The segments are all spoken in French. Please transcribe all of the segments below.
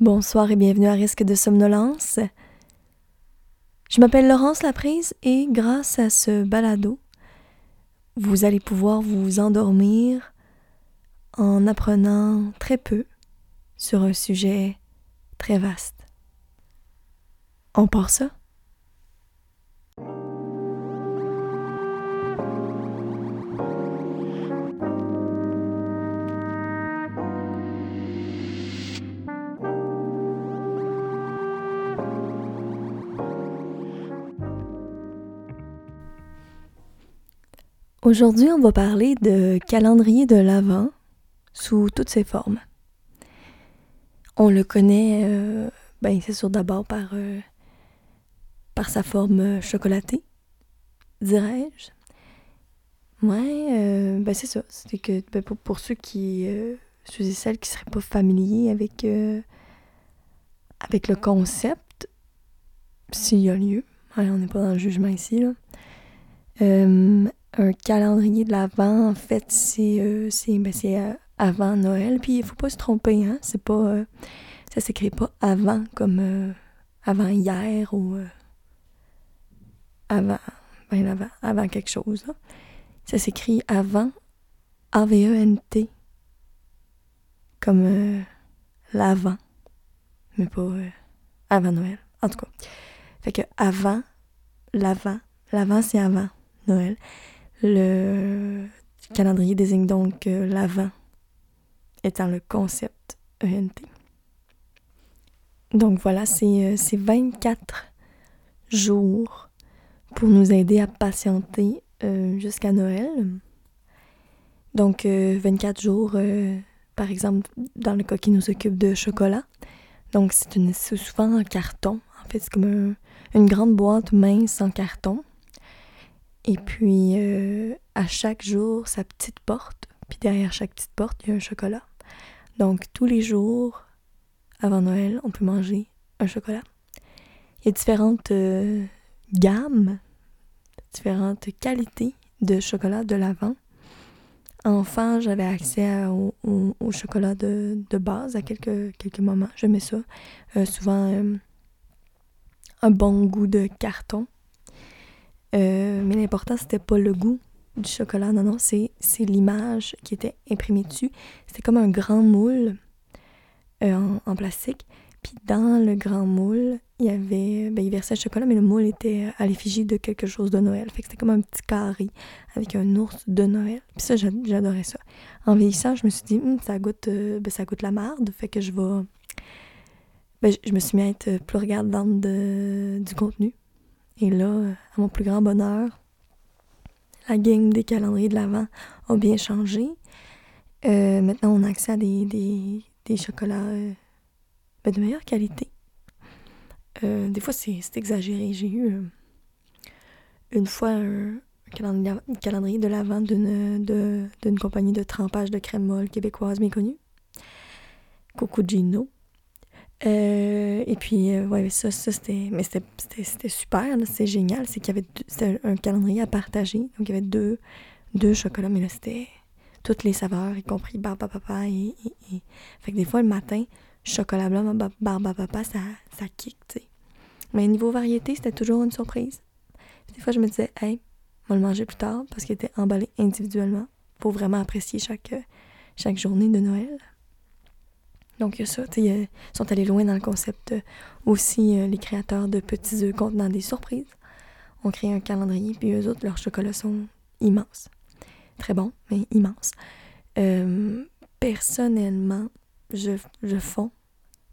Bonsoir et bienvenue à Risque de somnolence. Je m'appelle Laurence Laprise et grâce à ce balado, vous allez pouvoir vous endormir en apprenant très peu sur un sujet très vaste. On part ça? Aujourd'hui, on va parler de calendrier de l'Avent sous toutes ses formes. On le connaît, euh, ben, c'est sûr d'abord par, euh, par sa forme chocolatée, dirais-je. Ouais, euh, ben c'est ça. C'est que ben, pour, ceux qui, ceux et celles qui seraient pas familiers avec, avec le concept, s'il y a lieu, on n'est pas dans le jugement ici, là un calendrier de l'Avent, en fait, c'est euh, ben, euh, avant Noël. Puis il faut pas se tromper, hein? C'est pas. Euh, ça s'écrit pas avant comme avant hier ou avant, ben, avant. Avant quelque chose. Là. Ça s'écrit avant A-V-E-N-T. Comme l'avant. Mais pas avant Noël. En tout cas. Fait que avant, l'avant. L'avant, c'est avant Noël. Le calendrier désigne donc l'avant étant le concept ENT. Donc voilà, c'est 24 euh, jours pour nous aider à patienter euh, jusqu'à Noël. Donc 24 euh, jours, par exemple, dans le cas qui nous occupe de chocolat. Donc c'est souvent en carton. En fait, c'est comme une grande boîte mince en carton et puis, euh, à chaque jour, sa petite porte. Puis derrière chaque petite porte, il y a un chocolat. Donc, tous les jours, avant Noël, on peut manger un chocolat. Il y a différentes euh, gammes, différentes qualités de chocolat de l'avant. Enfant, j'avais accès au, chocolat de, base à quelques, quelques moments. J'aimais ça. Euh, souvent, un bon goût de carton. Euh, mais l'important, c'était pas le goût du chocolat. Non, non, c'est, l'image qui était imprimée dessus. C'était comme un grand moule euh, en, plastique. Puis dans le grand moule, il y avait. Ben, il versait le chocolat, mais le moule était à l'effigie de quelque chose de Noël. Fait que c'était comme un petit carré avec un ours de Noël. Puis ça, j'adorais ça. En vieillissant, je me suis dit, hum, ça, goûte, euh, ben, ça goûte la marde. Fait que je vais. Ben, je me suis mis à être plus regardante de, du contenu. Et là, à mon plus grand bonheur, la game des calendriers de l'Avent a bien changé. Euh, maintenant, on a accès à des, des, chocolats euh, ben, de meilleure qualité. Euh, des fois, c'est exagéré. J'ai eu une fois un, calendrier, de l'Avent d'une compagnie de trempage de crème molle québécoise bien connue. Coco Gino. Euh, et puis, euh, ouais, ça, ça c'était. Mais c'était super, c'était génial. C'est qu'il y avait un calendrier à partager. Donc, il y avait deux, deux chocolats, mais là, c'était toutes les saveurs, y compris barbe papa. Et, Fait que des fois, le matin, chocolat blanc, barbe papa, ça, ça kick, tu sais. Mais niveau variété, c'était toujours une surprise. des fois, je me disais, hey, on va le manger plus tard parce qu'il était emballé individuellement pour vraiment apprécier chaque, chaque journée de Noël. Donc, il y a ça. Ils sont allés loin dans le concept euh, aussi, euh, les créateurs de petits œufs contenant des surprises. On crée un calendrier, puis eux autres, leurs chocolats sont immenses. Très bons, mais immenses. Euh, personnellement, je, je fonds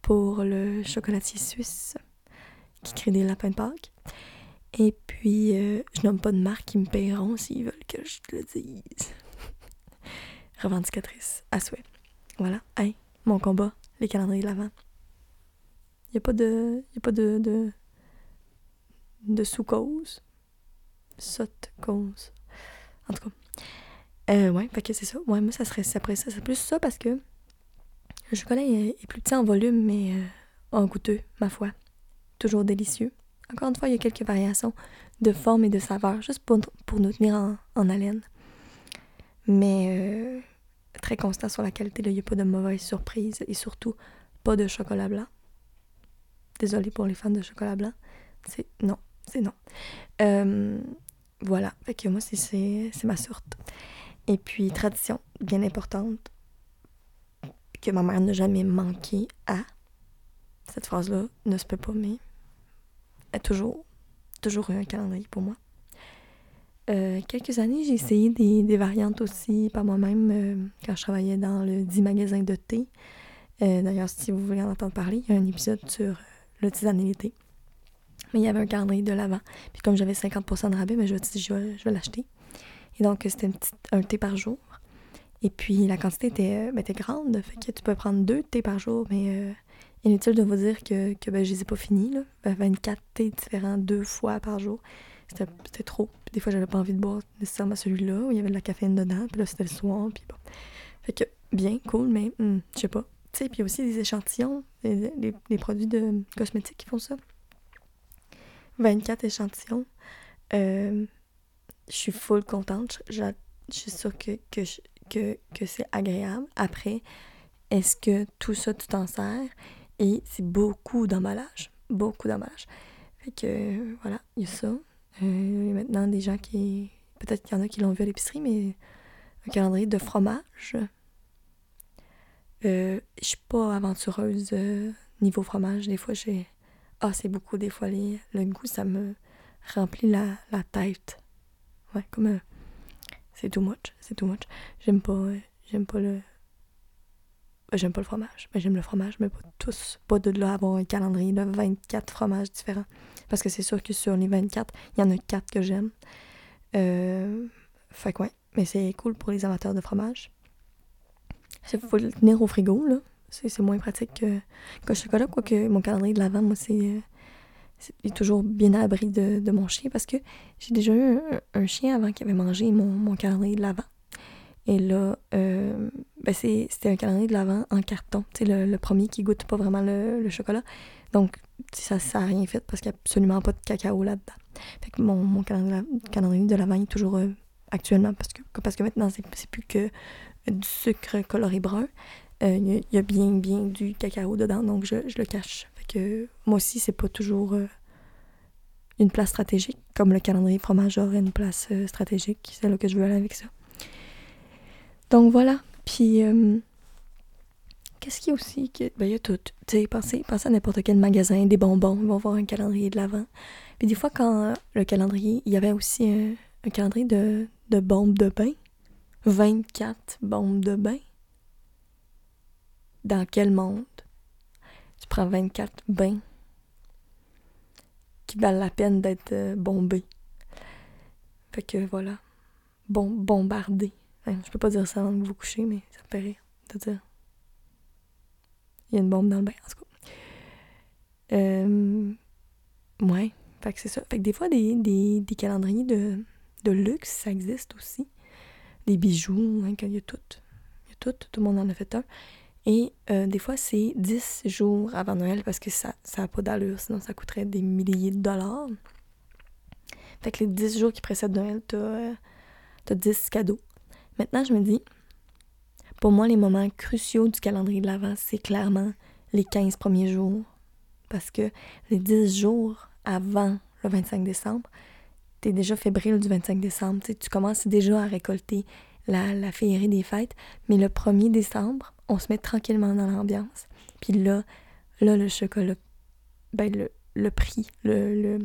pour le chocolatier suisse qui crée des lapins de Pâques. Et puis, je nomme pas de marque, qui me paieront s'ils veulent que je le dise. Revendicatrice, à souhait. Voilà. Hey, mon combat, les calendriers de l'avant. Il n'y a pas de. Y a pas de. de, de sous-cause. Sot-cause. En tout cas. Euh, ouais, que c'est ça. Ouais, moi, ça serait après ça. C'est plus ça parce que le chocolat est, plus petit en volume, mais euh, en goûteux, ma foi. Toujours délicieux. Encore une fois, il y a quelques variations de forme et de saveur, juste pour, pour nous tenir en, en haleine. Mais euh, très constant sur la qualité. Il n'y a pas de mauvaise surprise et surtout pas de chocolat blanc. Désolée pour les fans de chocolat blanc. C'est non, c'est non. Euh, voilà, fait que moi, c'est ma sorte. Et puis, tradition bien importante que ma mère n'a jamais manqué à. Cette phrase-là ne se peut pas, mais a toujours, toujours eu un calendrier pour moi. Euh, quelques années, j'ai essayé des, variantes aussi par moi-même euh, quand je travaillais dans le dit magasin de thé. Euh, d'ailleurs, si vous voulez en entendre parler, il y a un épisode sur le l'été. Mais il y avait un calendrier de l'avant. Puis comme j'avais 50% de rabais, mais ben, je me suis dit, je vais, l'acheter. Et donc, c'était un thé par jour. Et puis, la quantité était, ben, était, grande. Fait que tu peux prendre deux thés par jour, mais inutile de vous dire que, que ben, je les ai pas finis. Là. 24 thés différents deux fois par jour. C'était trop. Des fois, j'avais pas envie de boire nécessairement celui-là où il y avait de la caféine dedans. Puis là, c'était le soir. Puis bon. Fait que, bien, cool, mais hmm, je sais pas. Tu sais, puis aussi des échantillons, les, produits de cosmétiques qui font ça. 24 échantillons. Euh, je suis full contente. Je, suis sûre que, que, que, que c'est agréable. Après, est-ce que tout ça, tu t'en sers? Et c'est beaucoup d'emballage. Beaucoup d'emballage. Fait que, voilà, il y a ça. Euh, maintenant, des gens qui. Peut-être qu'il y en a qui l'ont vu à l'épicerie, mais un calendrier de fromage. Euh, je suis pas aventureuse euh, niveau fromage. Des fois, j'ai. Ah, c'est beaucoup. Des fois, les... le goût, ça me remplit la, la tête. Ouais, comme. C'est too much. C'est too much. J'aime pas. J'aime pas le. J'aime pas le fromage. Mais j'aime le fromage, mais pas tous. Pas de là avoir un calendrier de 24 fromages différents. Parce que c'est sûr que sur les 24, il y en a 4 que j'aime. Euh, fait que ouais. Mais c'est cool pour les amateurs de fromage. Il faut le tenir au frigo, là. C'est moins pratique que, le chocolat. Quoique mon calendrier de l'avant, moi, c'est. est toujours bien à l'abri de, mon chien parce que j'ai déjà eu un, chien avant qui avait mangé mon, mon calendrier de l'avant. Et là, euh, ben c'était un calendrier de l'avant en carton. Sais, le, premier qui goûte pas vraiment le, chocolat. Donc, ça n'a rien fait parce qu'il n'y a absolument pas de cacao là-dedans. Fait que mon, mon calendrier de l'avant est toujours euh, actuellement parce que, parce que maintenant, c'est plus que du sucre coloré brun. Euh, il y, a bien, bien du cacao dedans, donc je, je le cache. Fait que moi aussi, c'est pas toujours une place stratégique, comme le calendrier fromage aurait une place stratégique. C'est là que je veux aller avec ça. Donc voilà. Puis, euh, qu'est-ce qu'il y a aussi? Ben, il y a tout. Tu sais, pensez, pensez à n'importe quel magasin, des bonbons, ils vont voir un calendrier de l'avant. Puis des fois, quand le calendrier, il y avait aussi un, calendrier de, de bombes de bain. 24 bombes de bain. Dans quel monde? Tu prends 24 bains qui valent la peine d'être euh, bombés? Fait que voilà. Bon, bombardé je peux pas dire ça avant que vous couchez, mais ça me fait rire de dire. Il y a une bombe dans le bain, en tout cas. Euh, ouais, fait c'est ça. Fait que des fois, des, des, calendriers de, de, luxe, ça existe aussi. Des bijoux, hein, il y a tout. Il y a tout, tout le monde en a fait un. Et euh, des fois, c'est 10 jours avant Noël parce que ça n'a pas d'allure, sinon ça coûterait des milliers de dollars. Fait que les 10 jours qui précèdent Noël, t'as euh, as 10 cadeaux. Maintenant, je me dis, pour moi, les moments cruciaux du calendrier de l'Avent, c'est clairement les 15 premiers jours. Parce que les 10 jours avant le 25 décembre, tu es déjà fébrile du 25 décembre. tu commences déjà à récolter la, la féerie des fêtes. Mais le 1er décembre, on se met tranquillement dans l'ambiance. Puis là, là, le chocolat, ben le, le prix, le,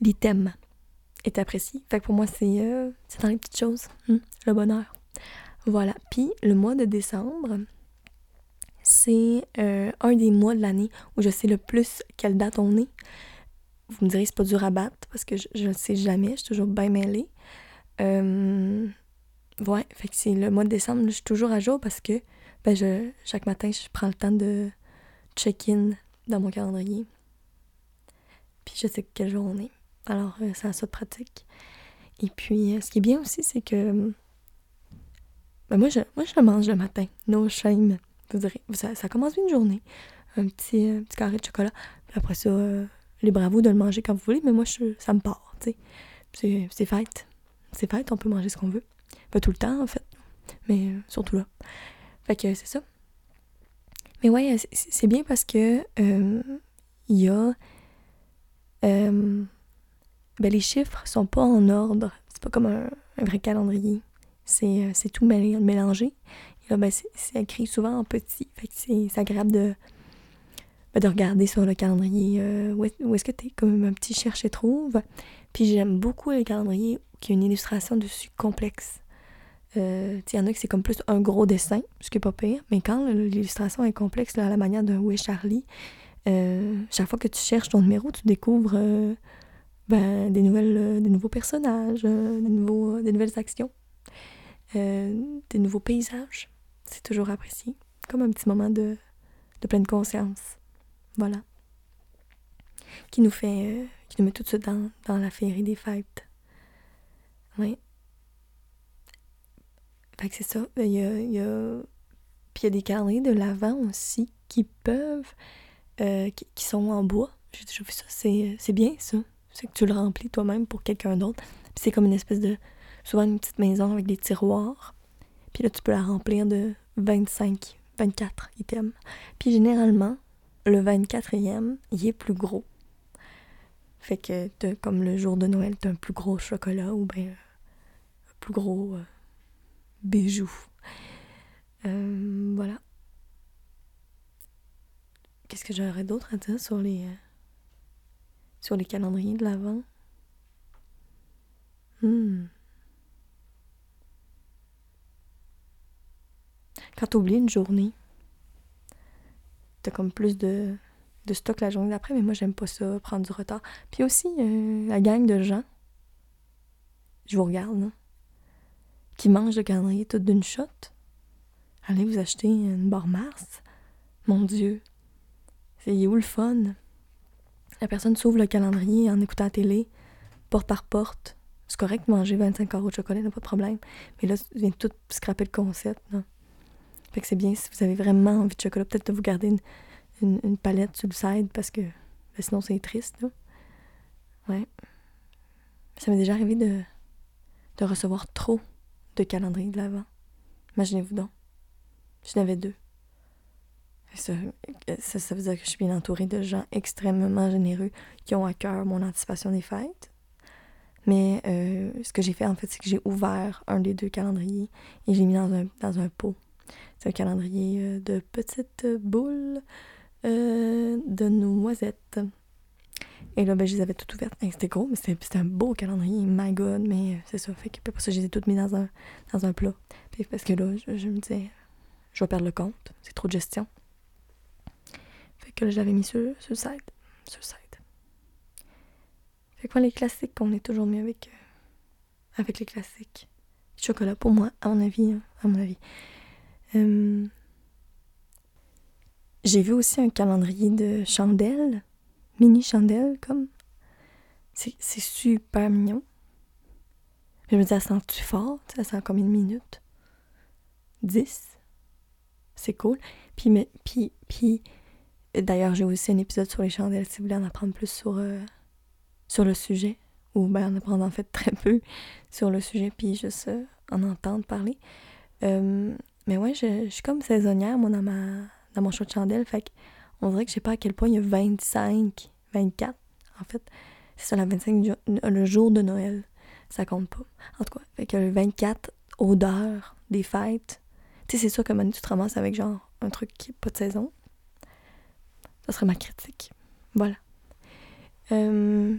l'item est apprécié. Fait que pour moi, c'est euh, dans les petites choses, hmm, le bonheur. Voilà. Puis le mois de décembre, c'est euh, un des mois de l'année où je sais le plus quelle date on est. Vous me direz, c'est pas dur à battre parce que je ne sais jamais, je suis toujours bien mêlée. Euh, ouais, fait que c'est le mois de décembre, je suis toujours à jour parce que ben chaque matin, je prends le temps de check-in dans mon calendrier. Puis je sais quel jour on est. Alors, euh, ça de pratique. Et puis, euh, ce qui est bien aussi, c'est que ben moi, je, moi, je mange le matin. No shame. Vous direz, ça, commence une journée. Un petit, euh, petit carré de chocolat. Puis après ça, libre à de le manger quand vous voulez, mais moi, je, ça me part, tu sais. C'est fête. C'est fête, on peut manger ce qu'on veut. Pas tout le temps, en fait. Mais surtout là. Fait que c'est ça. Mais ouais, c'est bien parce que il y a. ben, les chiffres sont pas en ordre. C'est pas comme un, vrai calendrier. C'est tout mélangé. Et là, ben, c'est écrit souvent en petit. Fait que c'est agréable de, ben, de regarder sur le calendrier où est-ce que tu es, comme un petit cherche et trouve. Puis j'aime beaucoup les calendriers qui ont une illustration dessus complexe. Euh, il y en a qui c'est comme plus un gros dessin, ce qui est pas pire, mais quand l'illustration est complexe, à la manière de Où est Charlie, euh, chaque fois que tu cherches ton numéro, tu découvres euh, ben, des, nouvelles, des nouveaux personnages, des, nouveaux, des nouvelles actions, des nouveaux paysages. C'est toujours apprécié. Comme un petit moment de, de pleine conscience. Voilà. Qui nous fait, qui nous met tout de suite dans, dans la féerie des fêtes. Oui. Fait que c'est ça. Il y a, il y a... Il y a des calendriers de l'avant aussi qui peuvent. Euh, qui, sont en bois. J'ai déjà vu ça. C'est bien ça. C'est que tu le remplis toi-même pour quelqu'un d'autre. Puis c'est comme une espèce de. Souvent une petite maison avec des tiroirs. Puis là, tu peux la remplir de 25, 24 items. Puis généralement, le 24e, il est plus gros. Fait que, comme le jour de Noël, t'as un plus gros chocolat ou bien un plus gros euh, bijou. Euh, voilà. Qu'est-ce que j'aurais d'autre à dire sur les euh, sur les calendriers de l'Avent? Hmm. Quand tu une journée, t'as comme plus de de stock la journée d'après, mais moi, j'aime pas ça, prendre du retard. Puis aussi, euh, la gang de gens, je vous regarde, qui mangent le calendrier tout d'une shot. Allez vous acheter une barre Mars. Mon Dieu. C'est où le fun? La personne s'ouvre le calendrier en écoutant la télé, porte par porte. C'est correct de manger 25 carreaux de chocolat, n'a pas de problème. Mais là, tu viens tout scraper le concept. Non? Fait que c'est bien si vous avez vraiment envie de chocolat, peut-être de vous garder une, palette sur le side parce que ben, sinon c'est triste. Là. Ouais. Ça m'est déjà arrivé de, de recevoir trop de calendriers de l'avant. Imaginez-vous donc. J'en avais deux. Ça, ça, veut dire que je suis bien entourée de gens extrêmement généreux qui ont à cœur mon anticipation des fêtes. Mais euh, ce que j'ai fait, en fait, c'est que j'ai ouvert un des deux calendriers et j'ai mis dans un, dans un pot. C'est un calendrier euh, de petites boules euh, de noisettes. Et là, ben, je les avais toutes ouvertes. C'était gros, mais c'était un beau calendrier. My God, mais euh, c'est ça. Fait pour ça, je les ai toutes mis dans un, dans un plat. parce que là, je, me disais, je vais perdre le compte. C'est trop de gestion. Fait que j'avais mis sur, sur site. Fait que les classiques, on est toujours mieux avec, euh, avec les classiques. Chocolat, pour moi, à mon avis. Hein, à mon avis. Euh, j'ai vu aussi un calendrier de chandelles, mini chandelles comme. C'est super mignon. Je me dis, ça sent-tu fort? Ça sent combien de minutes? 10? C'est cool. Puis, mais, puis, puis d'ailleurs, j'ai aussi un épisode sur les chandelles si vous voulez en apprendre plus sur, euh, sur le sujet. Ou ben, en apprendre en fait très peu sur le sujet, puis juste euh, en entendre parler. Euh, mais ouais, je, suis comme saisonnière, moi, dans ma, dans mon show de chandelle. Fait on dirait que je sais pas à quel point il y a 25, 24, en fait. C'est ça, la 25, le jour de Noël. Ça compte pas. En tout cas, fait que le 24, odeur des fêtes. Tu sais, c'est sûr que tu te ramasses avec genre un truc qui n'est pas de saison. Ça serait ma critique. Voilà. Euh,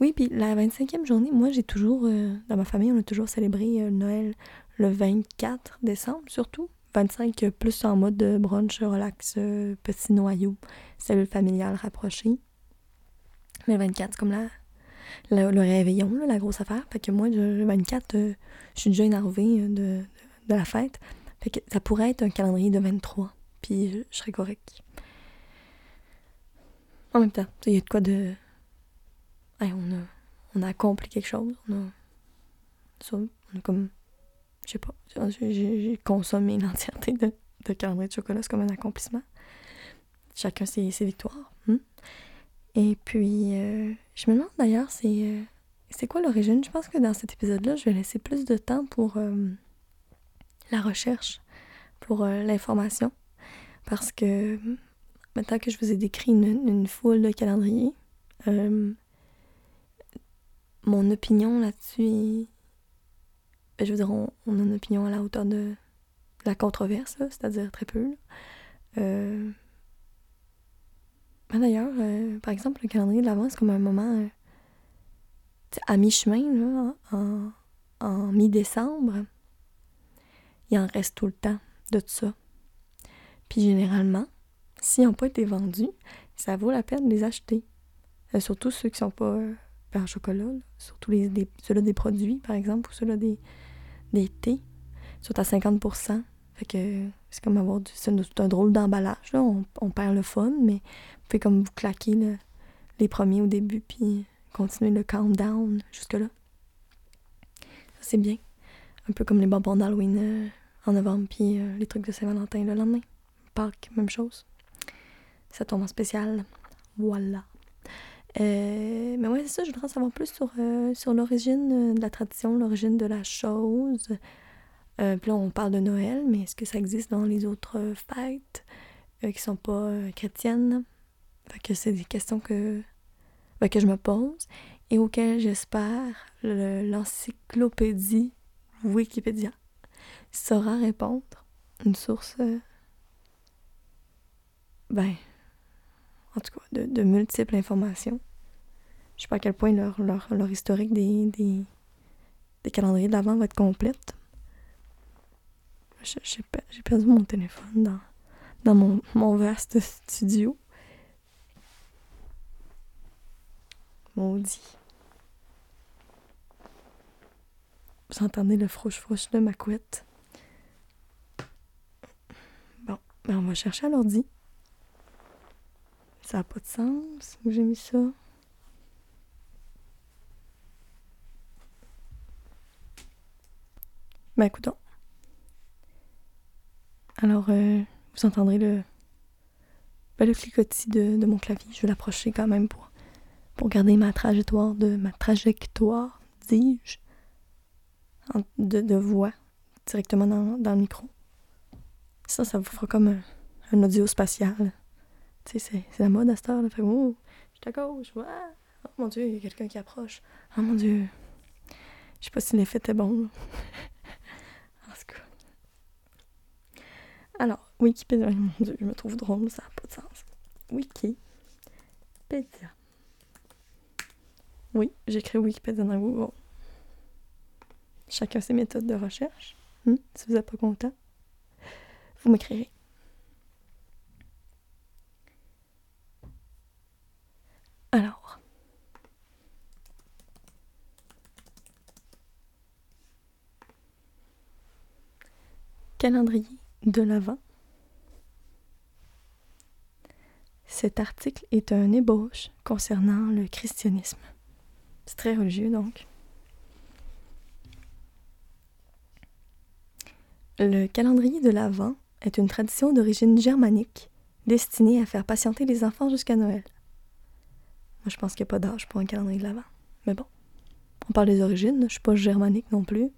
oui, puis la 25e journée, moi j'ai toujours, euh, dans ma famille, on a toujours célébré euh, Noël le 24 décembre surtout. 25 plus en mode brunch, relax, petit noyau, cellule familiale rapprochée. Mais 24, c'est comme la, le réveillon, la grosse affaire. Fait que moi, le 24, euh, je suis déjà énervée euh, de, de, la fête. Fait que ça pourrait être un calendrier de 23. Je, serais correct. En même temps, il y a de quoi de. on, a, accompli quelque chose. On a. on a comme je sais pas, j'ai consommé l'entièreté de, de calendrier de chocolat, c'est comme un accomplissement. Chacun ses, ses victoires. Hmm. Et puis, euh, je me demande d'ailleurs, c'est euh, c'est quoi l'origine? Je pense que dans cet épisode-là, je vais laisser plus de temps pour euh, la recherche. pour l'information. Parce que maintenant que je vous ai décrit une, foule de calendriers, euh, mon opinion là-dessus ben, je veux dire, on, a une opinion à la hauteur de la controverse, c'est-à-dire très peu. Euh, ben, d'ailleurs, par exemple, le calendrier de l'avant, c'est comme un moment à mi-chemin, en mi-décembre, il en reste tout le temps de tout ça. Puis généralement, s'ils n'ont pas été vendus, ça vaut la peine de les acheter. Euh, surtout ceux qui sont pas euh, chocolat, surtout ceux-là des produits, par exemple, ou ceux-là des, des thés, sont à 50 Fait que c'est comme avoir du. C'est un, drôle d'emballage, là. On, perd le fun, mais vous pouvez comme vous claquer les premiers au début, puis continuer le countdown jusque-là. c'est bien. Un peu comme les bonbons d'Halloween euh, en novembre, puis euh, les trucs de Saint-Valentin le lendemain. Même chose. Ça tombe en spécial. Voilà. Euh, mais ouais, c'est ça, je voudrais savoir plus sur, sur l'origine de la tradition, l'origine de la chose. puis là, on parle de Noël, mais est-ce que ça existe dans les autres fêtes qui sont pas chrétiennes? Fait que c'est des questions que ben, que je me pose et auquel j'espère l'encyclopédie Wikipédia saura répondre. Une source, euh, ben, en tout cas, de, multiples informations. Je sais pas à quel point leur, leur, leur historique des, des, des calendriers d'avant va être complète. J'ai perdu mon téléphone dans, dans mon, mon vaste studio. Maudit. Vous entendez le frouche-frouche de ma couette? Bon, ben on va chercher à l'ordi. Ça n'a pas de sens où j'ai mis ça. Ben écoutons. Alors, euh, vous entendrez le, ben, le de, de mon clavier. Je vais l'approcher quand même pour pour garder ma trajectoire de ma trajectoire, dis-je, de, voix directement dans, le micro. Ça, ça vous fera comme un, audio spatial. C'est la mode à cette heure. Fait, oh, je suis à gauche. Oh mon Dieu, il y a quelqu'un qui approche. Oh mon Dieu. Je sais pas si l'effet était bon. en tout cas. Alors, Wikipédia. Mon Dieu, je me trouve drôle, ça n'a pas de sens. Wikipédia. Oui, j'écris Wikipédia dans Google. Chacun ses méthodes de recherche. Hmm? Si vous n'êtes pas content, vous m'écrirez. Alors. Calendrier de l'Avent. Cet article est un ébauche concernant le christianisme. C'est très religieux donc. Le calendrier de l'Avent est une tradition d'origine germanique destinée à faire patienter les enfants jusqu'à Noël. Moi, je pense qu'il n'y a pas d'âge pour un calendrier de l'Avent. Mais bon, on parle des origines, je ne suis pas germanique non plus.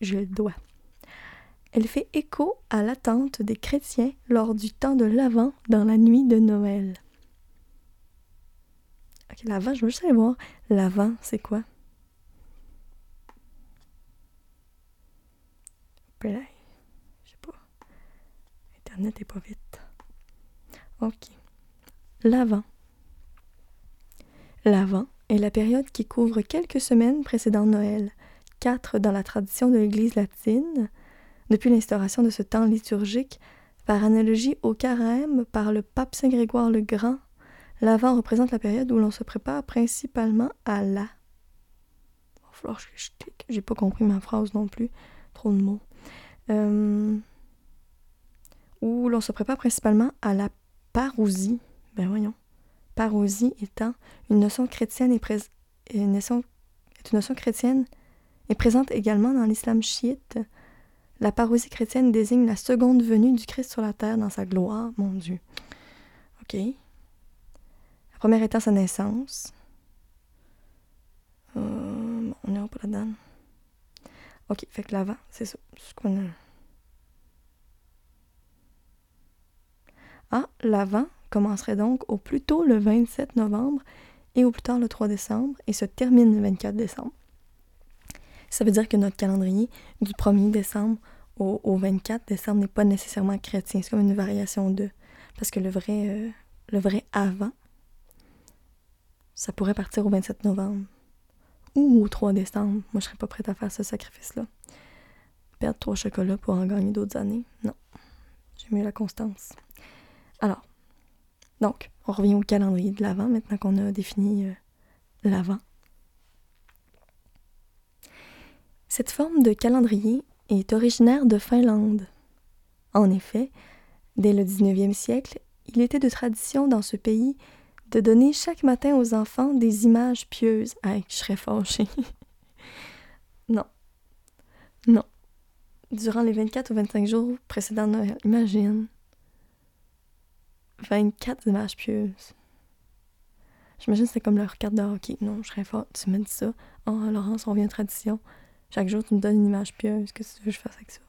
Je le dois. Elle fait écho à l'attente des chrétiens lors du temps de l'Avent dans la nuit de Noël. Ok, l'avant, je veux juste aller voir. L'avant, c'est quoi? Je sais pas. Internet est pas vite. Ok. L'avant. L'avant est la période qui couvre quelques semaines précédant Noël, quatre dans la tradition de l'Église latine, depuis l'instauration de ce temps liturgique, par analogie au carême par le pape Saint Grégoire le Grand L'avant représente la période où l'on se prépare principalement à la. Il falloir que je clique. J'ai pas compris ma phrase non plus. Trop de mots. Euh, où l'on se prépare principalement à la parousie. Ben voyons. Parousie étant une notion chrétienne et une notion, est une notion chrétienne et présente également dans l'islam chiite. La parousie chrétienne désigne la seconde venue du Christ sur la terre dans sa gloire, mon Dieu. OK première étant sa naissance. Euh, on n'est pas là-dedans. Ok, fait que l'avant, c'est ça. Ce qu'on a. Ah, l'Avent commencerait donc au plus tôt le 27 novembre et au plus tard le 3 décembre et se termine le 24 décembre. Ça veut dire que notre calendrier du 1er décembre au, 24 décembre n'est pas nécessairement chrétien. C'est comme une variation de. Parce que le vrai, euh, le vrai avant, ça pourrait partir au 27 novembre ou au 3 décembre. Moi, je serais pas prête à faire ce sacrifice-là. Perdre trois chocolats pour en gagner d'autres années. Non. J'ai mieux la constance. Alors, donc, on revient au calendrier de l'Avent maintenant qu'on a défini euh, l'Avent. Cette forme de calendrier est originaire de Finlande. En effet, dès le 19e siècle, il était de tradition dans ce pays de donner chaque matin aux enfants des images pieuses. Ah, je serais fâchée. non. Non. Durant les 24 ou 25 jours précédant Noël, imagine. 24 images pieuses. J'imagine que comme leur carte de hockey. Non, je serais forte. Tu me dis ça. Oh, Laurence, on revient tradition. Chaque jour, tu me donnes une image pieuse. Qu'est-ce que tu veux que je fasse avec ça?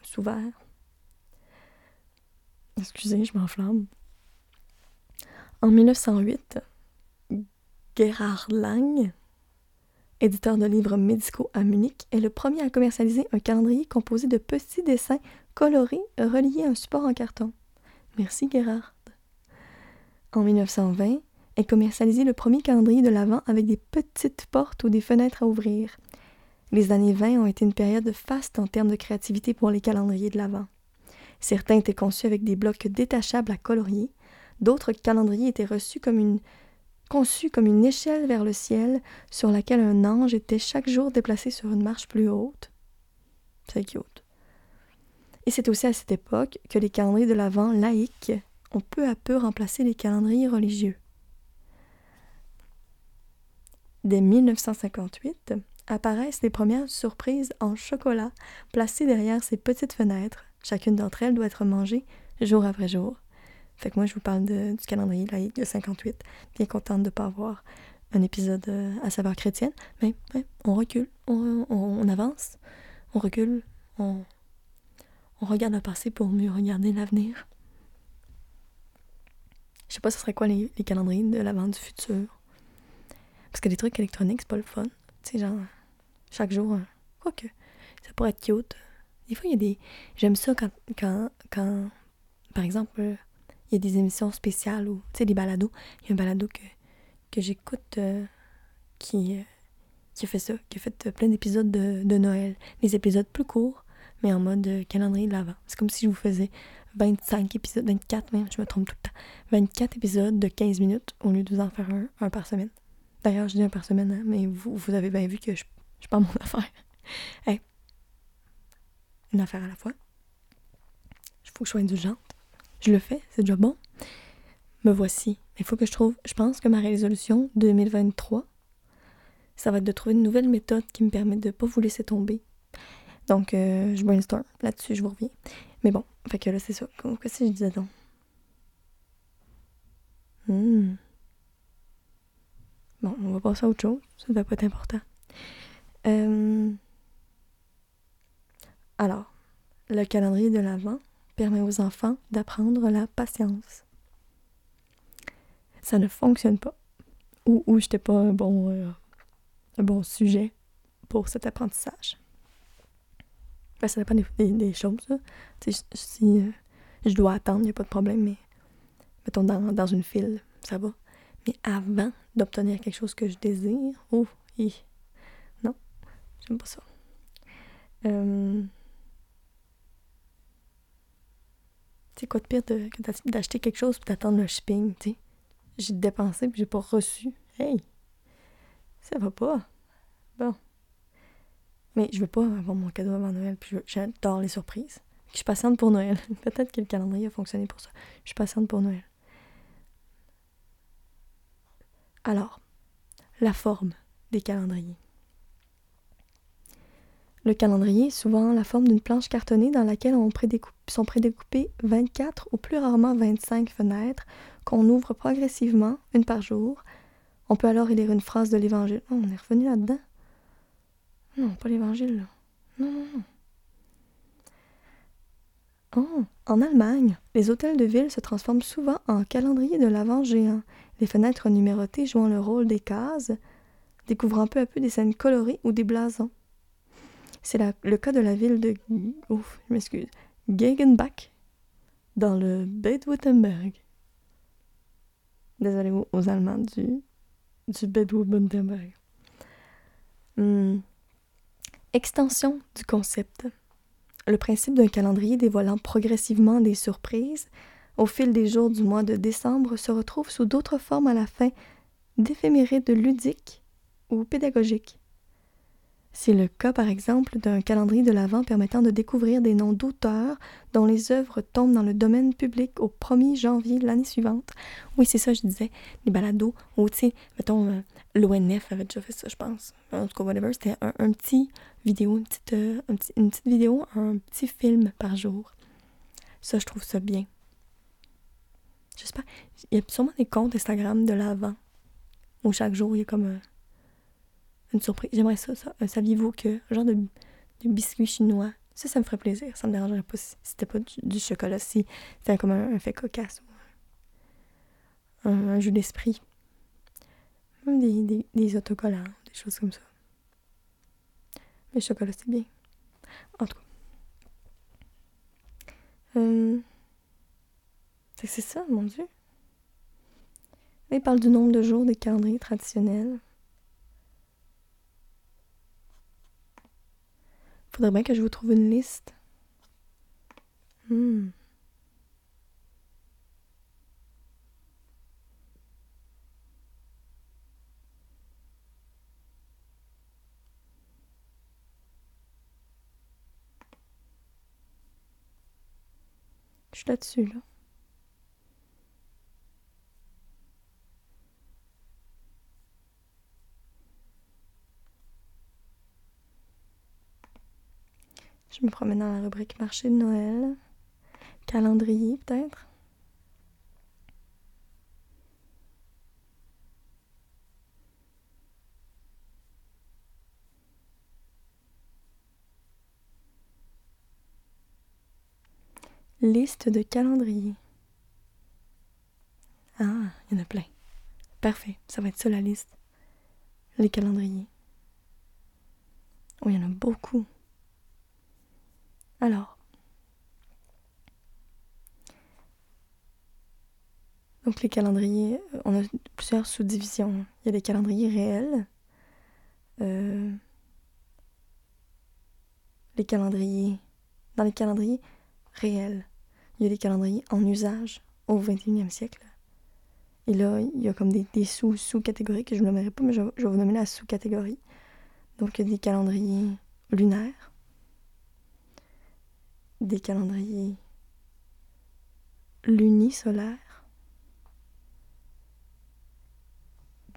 Un Excusez, je m'enflamme. En 1908, Gerhard Lang, éditeur de livres médicaux à Munich, est le premier à commercialiser un calendrier composé de petits dessins colorés reliés à un support en carton. Merci Gerhard. En 1920, est commercialisé le premier calendrier de l'Avent avec des petites portes ou des fenêtres à ouvrir. Les années 20 ont été une période faste en termes de créativité pour les calendriers de l'Avent. Certains étaient conçus avec des blocs détachables à colorier, d'autres calendriers étaient reçus comme une conçus comme une échelle vers le ciel sur laquelle un ange était chaque jour déplacé sur une marche plus haute. C'est cute. Et c'est aussi à cette époque que les calendriers de l'Avent laïques ont peu à peu remplacé les calendriers religieux. Dès 1958, apparaissent les premières surprises en chocolat placées derrière ces petites fenêtres. Chacune d'entre elles doit être mangée jour après jour. Fait que moi, je vous parle du calendrier de 58. Bien contente de ne pas avoir un épisode euh, à saveur chrétienne. Mais on recule, on, avance, on recule, on, regarde le passé pour mieux regarder l'avenir. Je sais pas ce serait quoi les, les calendriers de l'avant du futur. Parce que les trucs électroniques, c'est pas le fun. Tu sais, genre, chaque jour, quoique, ça pourrait être cute. Des fois, il y a des. J'aime ça quand, quand, quand, par exemple, il y a des émissions spéciales ou, tu sais, des balados. Il y a un balado que, que j'écoute euh, qui, euh, qui a fait ça, qui a fait plein d'épisodes de, Noël. Des épisodes plus courts, mais en mode euh, calendrier de l'avant. C'est comme si je vous faisais 25 épisodes, 24 même, je me trompe tout le temps. 24 épisodes de 15 minutes au lieu de vous en faire un, un par semaine. D'ailleurs, je dis un par semaine, hein, mais vous, vous avez bien vu que je, je pas mon affaire. une affaire à la fois. Il faut que je sois indulgente. Je le fais, c'est déjà bon. Me voici. Il faut que je trouve. Je pense que ma résolution 2023, ça va être de trouver une nouvelle méthode qui me permet de ne pas vous laisser tomber. Donc, euh, je brainstorm là-dessus, je vous reviens. Mais bon, fait que là, c'est ça. Qu'est-ce que je disais donc? Hmm. Bon, on va passer à autre chose. Ça ne va pas être important. Euh, alors, le calendrier de l'Avent permet aux enfants d'apprendre la patience. Ça ne fonctionne pas. Ou, ou je n'étais pas un bon, euh, un bon sujet pour cet apprentissage. Ben, ça dépend des, des, choses. Si euh, je dois attendre, il n'y a pas de problème, mais mettons dans, dans une file, ça va. Mais avant d'obtenir quelque chose que je désire, oh, j'aime pas ça. Euh... C'est quoi de pire de, que d'acheter quelque chose et d'attendre le shipping, tu sais? J'ai dépensé puis j'ai pas reçu. Hey! Ça va pas. Bon. Mais je veux pas avoir mon cadeau avant Noël, puis j'adore les surprises. Je suis patiente pour Noël. Peut-être que le calendrier a fonctionné pour ça. Je suis patiente pour Noël. Alors, la forme des calendriers. Le calendrier est souvent la forme d'une planche cartonnée dans laquelle on sont prédécoupées 24 ou plus rarement 25 fenêtres qu'on ouvre progressivement, une par jour. On peut alors lire une phrase de l'Évangile. Oh, on est revenu là-dedans. Non, pas l'Évangile. Non, non, non. Oh, en Allemagne, les hôtels de ville se transforment souvent en calendrier de l'avant géant, les fenêtres numérotées jouant le rôle des cases, découvrant peu à peu des scènes colorées ou des blasons. C'est le cas de la ville de ouf, je m'excuse, Gegenbach, dans le Bade-Württemberg. Désolé aux, Allemands du, du Bade-Württemberg. Hmm. Extension du concept. Le principe d'un calendrier dévoilant progressivement des surprises au fil des jours du mois de décembre se retrouve sous d'autres formes à la fin d'éphémérides ludiques ou pédagogiques. C'est le cas, par exemple, d'un calendrier de l'Avent permettant de découvrir des noms d'auteurs dont les œuvres tombent dans le domaine public au 1er janvier de l'année suivante. Oui, c'est ça, je disais, les balados, ou tu sais, mettons, euh, l'ONF avait déjà fait ça, je pense. En tout cas, whatever, c'était un, petit vidéo, une petite, euh, une petite vidéo, un petit film par jour. Ça, je trouve ça bien. Je sais pas, il y a sûrement des comptes Instagram de l'Avent où chaque jour, il y a comme... un une surprise. J'aimerais ça, ça. Euh, saviez-vous que genre de, de biscuits chinois, ça, ça me ferait plaisir. Ça me dérangerait pas si c'était pas du, chocolat, si c'était comme un, fait cocasse ou un, jeu d'esprit. Même des, des, des, autocollants, des choses comme ça. Mais le chocolat, c'est bien. En tout cas. Euh, c'est ça, mon Dieu. il parle du nombre de jours des calendriers traditionnels. Faudrait bien que je vous trouve une liste. Hmm. Je suis là-dessus, là. Me promène dans la rubrique marché de Noël. Calendrier, peut-être. Liste de calendrier. Ah, il y en a plein. Parfait, ça va être ça la liste. Les calendriers. Oh, il y en a beaucoup. Alors, donc les calendriers, euh, on a plusieurs sous-divisions. Il y a des calendriers réels, euh, les calendriers, dans les calendriers réels, il y a des calendriers en usage au 21e siècle. Et là, il y a comme des, sous-sous-catégories que je ne nommerai pas, mais je, je vais vous nommer la sous-catégorie. Donc, il y a des calendriers lunaires, des calendriers lunisolaires,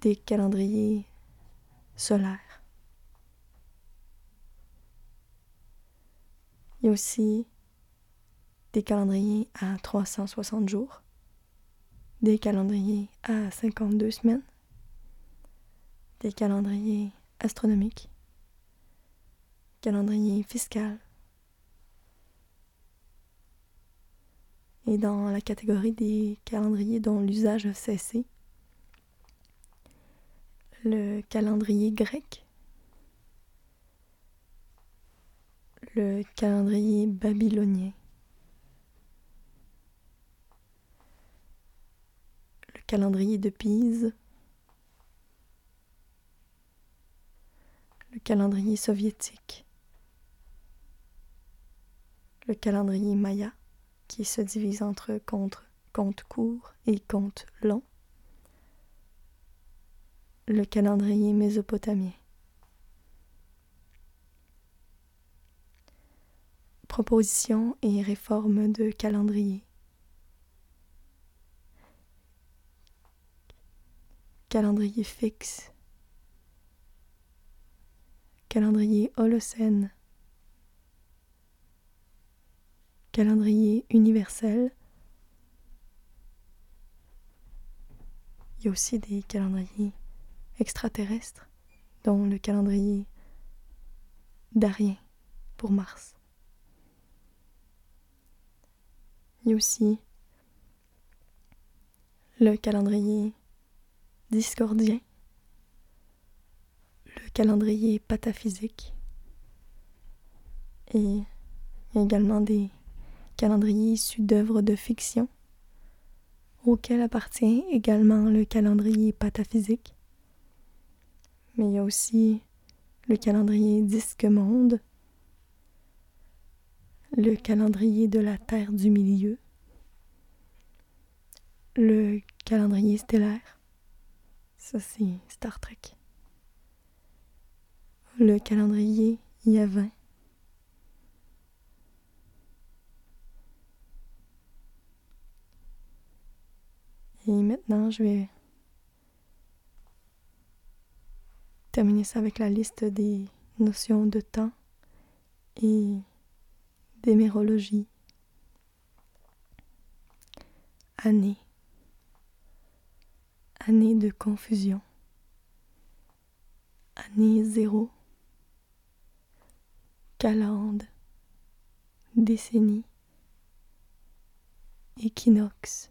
des calendriers solaires. Il y a aussi des calendriers à 360 jours, des calendriers à 52 semaines, des calendriers astronomiques, calendriers fiscal, et dans la catégorie des calendriers dont l'usage a cessé, le calendrier grec, le calendrier babylonien, le calendrier de Pise, le calendrier soviétique, le calendrier maya, qui se divise entre compte, compte court et compte long. Le calendrier mésopotamien. Proposition et réforme de calendrier. Calendrier fixe. Calendrier holocène. Calendrier universel. Il y a aussi des calendriers extraterrestres, dont le calendrier d'Arien pour Mars. Il y a aussi le calendrier discordien, le calendrier pataphysique et également des calendriers issus d'œuvres de fiction auquel appartient également le calendrier pataphysique. Mais il y a aussi le calendrier disque monde, le calendrier de la Terre du milieu, le calendrier stellaire, ça c'est Star Trek, le calendrier Yavin, Et maintenant, je vais terminer ça avec la liste des notions de temps et d'émérologie. Année. Année de confusion. Année zéro. Calende. Décennie. Équinoxe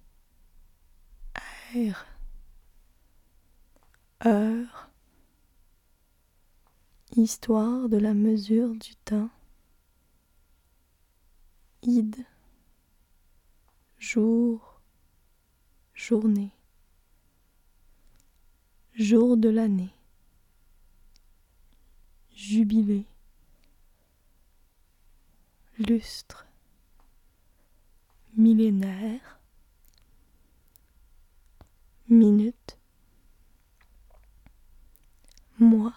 heure, histoire de la mesure du temps, id, jour, journée, jour de l'année, jubilé, lustre, millénaire, minute, mois,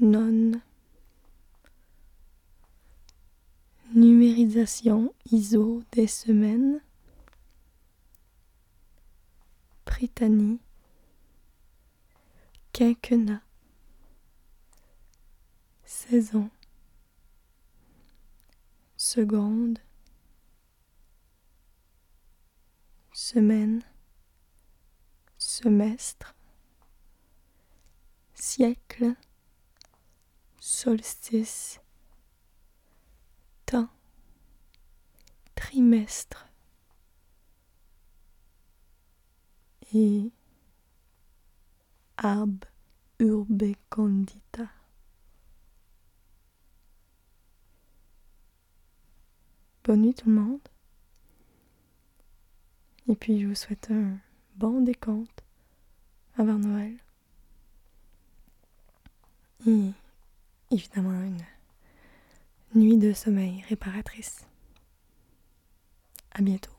non, numérisation ISO des semaines, Britannie, quinquennat, saison, seconde, semaine, semestre, siècle, solstice, temps, trimestre et ab urbe condita. Bonne nuit tout le monde. Et puis je vous souhaite un bon décompte avant Noël. Et évidemment une nuit de sommeil réparatrice. À bientôt.